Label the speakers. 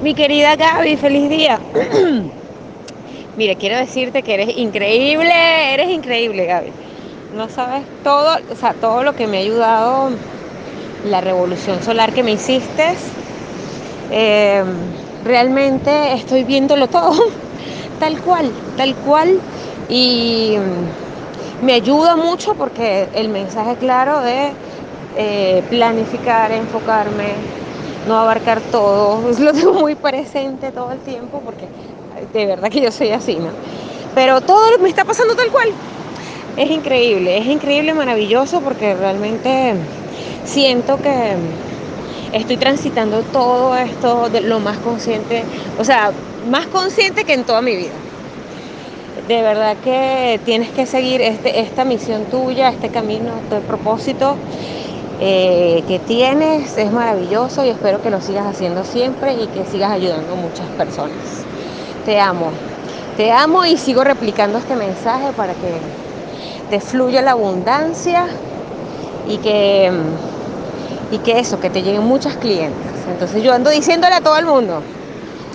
Speaker 1: Mi querida Gaby, feliz día. Mire, quiero decirte que eres increíble, eres increíble, Gaby. No sabes todo, o sea, todo lo que me ha ayudado la revolución solar que me hiciste. Eh, realmente estoy viéndolo todo, tal cual, tal cual. Y me ayuda mucho porque el mensaje claro de eh, planificar, enfocarme, no abarcar todo, lo tengo muy presente todo el tiempo porque de verdad que yo soy así, ¿no? Pero todo me está pasando tal cual. Es increíble, es increíble, maravilloso porque realmente siento que estoy transitando todo esto de lo más consciente, o sea, más consciente que en toda mi vida de verdad que tienes que seguir este, esta misión tuya, este camino, este propósito eh, que tienes. Es maravilloso y espero que lo sigas haciendo siempre y que sigas ayudando a muchas personas. Te amo, te amo y sigo replicando este mensaje para que te fluya la abundancia y que, y que eso, que te lleguen muchas clientes. Entonces yo ando diciéndole a todo el mundo,